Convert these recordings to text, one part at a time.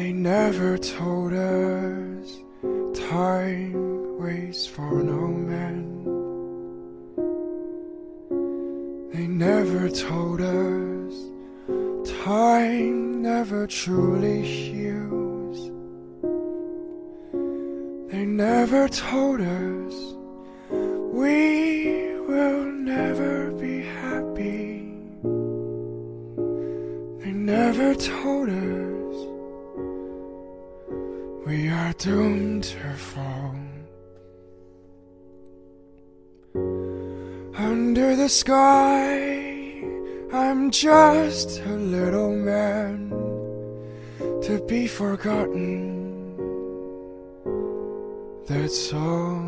never told us time waits for no man. They never told us time never truly heals. They never told us we will never be happy. They never told us are doomed to fall. Under the sky, I'm just a little man to be forgotten. That's all.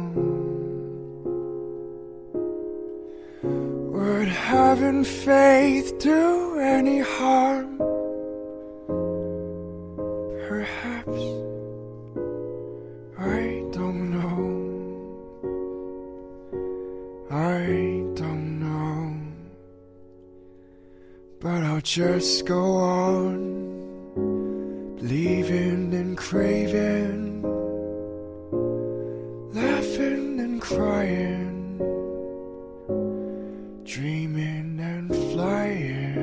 Would having faith do any harm? But I'll just go on believing and craving, laughing and crying, dreaming and flying.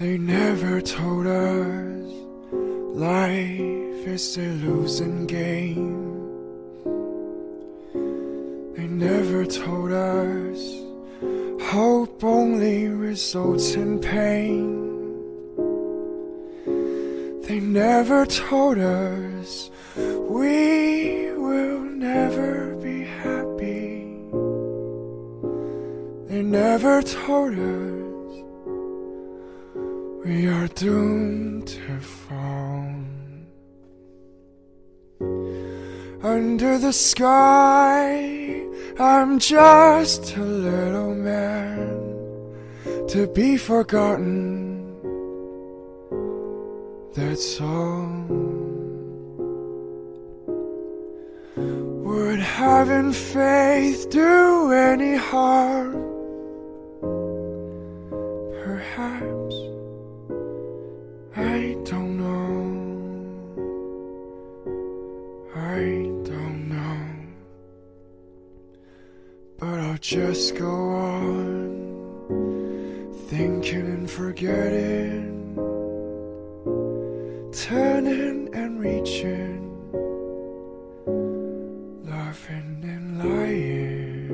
They never told us life is a losing game. Never told us hope only results in pain. They never told us we will never be happy. They never told us we are doomed to fall. Under the sky, I'm just a little man to be forgotten. That's all. Would having faith do any harm? Perhaps. I don't know. But I'll just go on thinking and forgetting, turning and reaching, laughing and lying,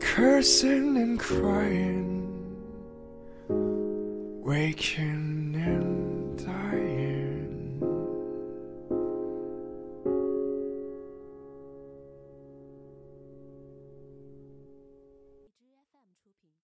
cursing and crying, waking and